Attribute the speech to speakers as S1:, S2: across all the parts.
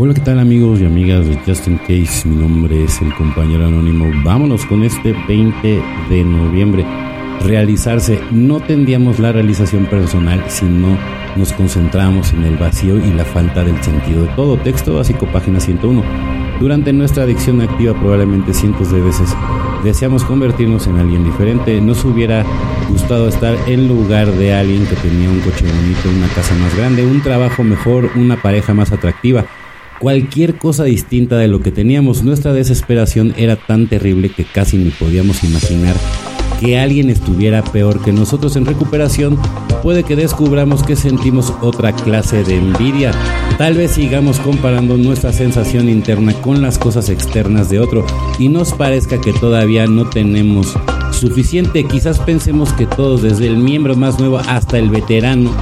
S1: Hola, ¿qué tal amigos y amigas de Just In Case? Mi nombre es el compañero anónimo. Vámonos con este 20 de noviembre. Realizarse. No tendríamos la realización personal si no nos concentramos en el vacío y la falta del sentido de todo. Texto básico, página 101. Durante nuestra adicción activa probablemente cientos de veces deseamos convertirnos en alguien diferente. Nos hubiera gustado estar en lugar de alguien que tenía un coche bonito, una casa más grande, un trabajo mejor, una pareja más atractiva. Cualquier cosa distinta de lo que teníamos, nuestra desesperación era tan terrible que casi ni podíamos imaginar que alguien estuviera peor que nosotros en recuperación, puede que descubramos que sentimos otra clase de envidia. Tal vez sigamos comparando nuestra sensación interna con las cosas externas de otro y nos parezca que todavía no tenemos suficiente. Quizás pensemos que todos, desde el miembro más nuevo hasta el veterano,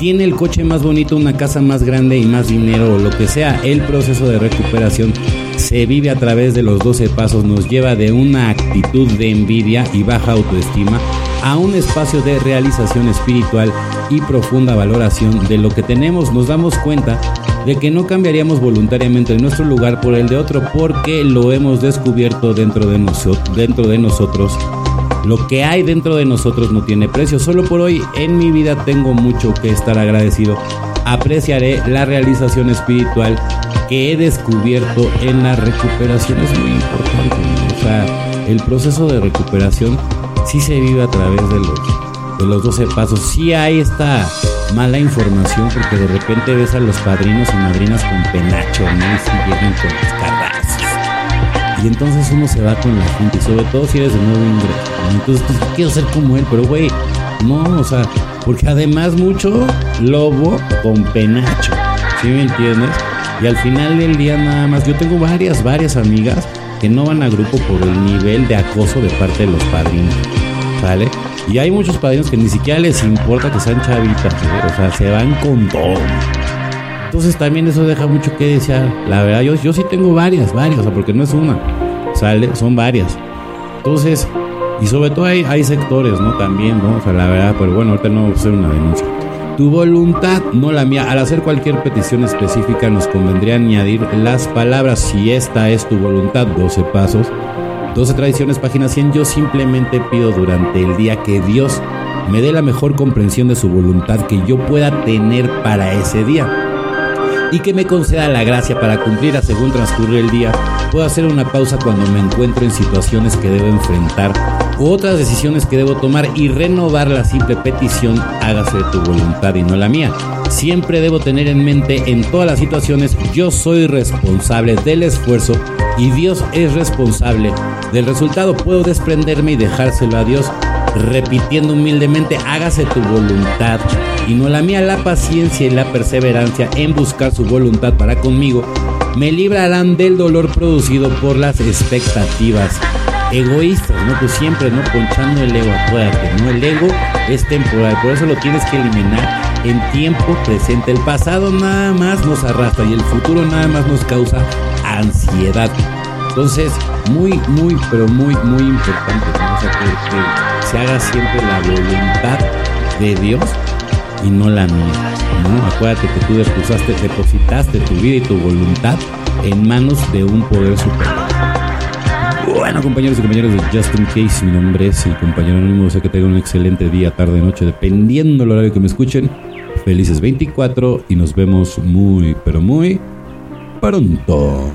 S1: tiene el coche más bonito, una casa más grande y más dinero o lo que sea. El proceso de recuperación se vive a través de los 12 pasos, nos lleva de una actitud de envidia y baja autoestima a un espacio de realización espiritual y profunda valoración de lo que tenemos. Nos damos cuenta de que no cambiaríamos voluntariamente nuestro lugar por el de otro porque lo hemos descubierto dentro de, dentro de nosotros lo que hay dentro de nosotros no tiene precio. Solo por hoy en mi vida tengo mucho que estar agradecido. Apreciaré la realización espiritual que he descubierto en la recuperación. Es muy importante. O sea, el proceso de recuperación sí se vive a través de los, de los 12 pasos. Sí hay esta mala información porque de repente ves a los padrinos y madrinas con penacho, ¿no? Y si llegan con las y entonces uno se va con la gente, sobre todo si eres de nuevo ingreso. Entonces, pues, quiero ser como él, pero güey, no, o sea, porque además mucho lobo con penacho, ¿sí me entiendes? Y al final del día nada más, yo tengo varias, varias amigas que no van a grupo por el nivel de acoso de parte de los padrinos, ¿sale? Y hay muchos padrinos que ni siquiera les importa que sean chavitas, o sea, se van con todo. Entonces también eso deja mucho que desear. La verdad, yo, yo sí tengo varias, varias, o sea, porque no es una, sale, son varias. Entonces, y sobre todo hay, hay sectores, ¿no? También, ¿no? O sea, la verdad, pero bueno, ahorita no voy a hacer una denuncia. Tu voluntad, no la mía. Al hacer cualquier petición específica nos convendría añadir las palabras si esta es tu voluntad, 12 pasos. 12 tradiciones, página 100. Yo simplemente pido durante el día que Dios me dé la mejor comprensión de su voluntad que yo pueda tener para ese día y que me conceda la gracia para cumplir según transcurre el día. Puedo hacer una pausa cuando me encuentro en situaciones que debo enfrentar u otras decisiones que debo tomar y renovar la simple petición, hágase tu voluntad y no la mía. Siempre debo tener en mente en todas las situaciones, yo soy responsable del esfuerzo y Dios es responsable del resultado. Puedo desprenderme y dejárselo a Dios repitiendo humildemente, hágase tu voluntad y no la mía, la paciencia y la perseverancia en buscar su voluntad para conmigo, me librarán del dolor producido por las expectativas egoístas, ¿no? Pues siempre, ¿no? Ponchando el ego, acuérdate, ¿no? El ego es temporal, por eso lo tienes que eliminar en tiempo presente. El pasado nada más nos arrastra y el futuro nada más nos causa ansiedad. Entonces, muy, muy, pero muy, muy importante, ¿no? que se haga siempre la voluntad de Dios y no la mía. ¿no? Acuérdate que tú depositaste, tu vida y tu voluntad en manos de un poder superior. Bueno, compañeros y compañeros de Justin Case, mi nombre es el compañero anónimo. Sé que tengan un excelente día, tarde, noche, dependiendo del horario que me escuchen. Felices 24 y nos vemos muy, pero muy pronto.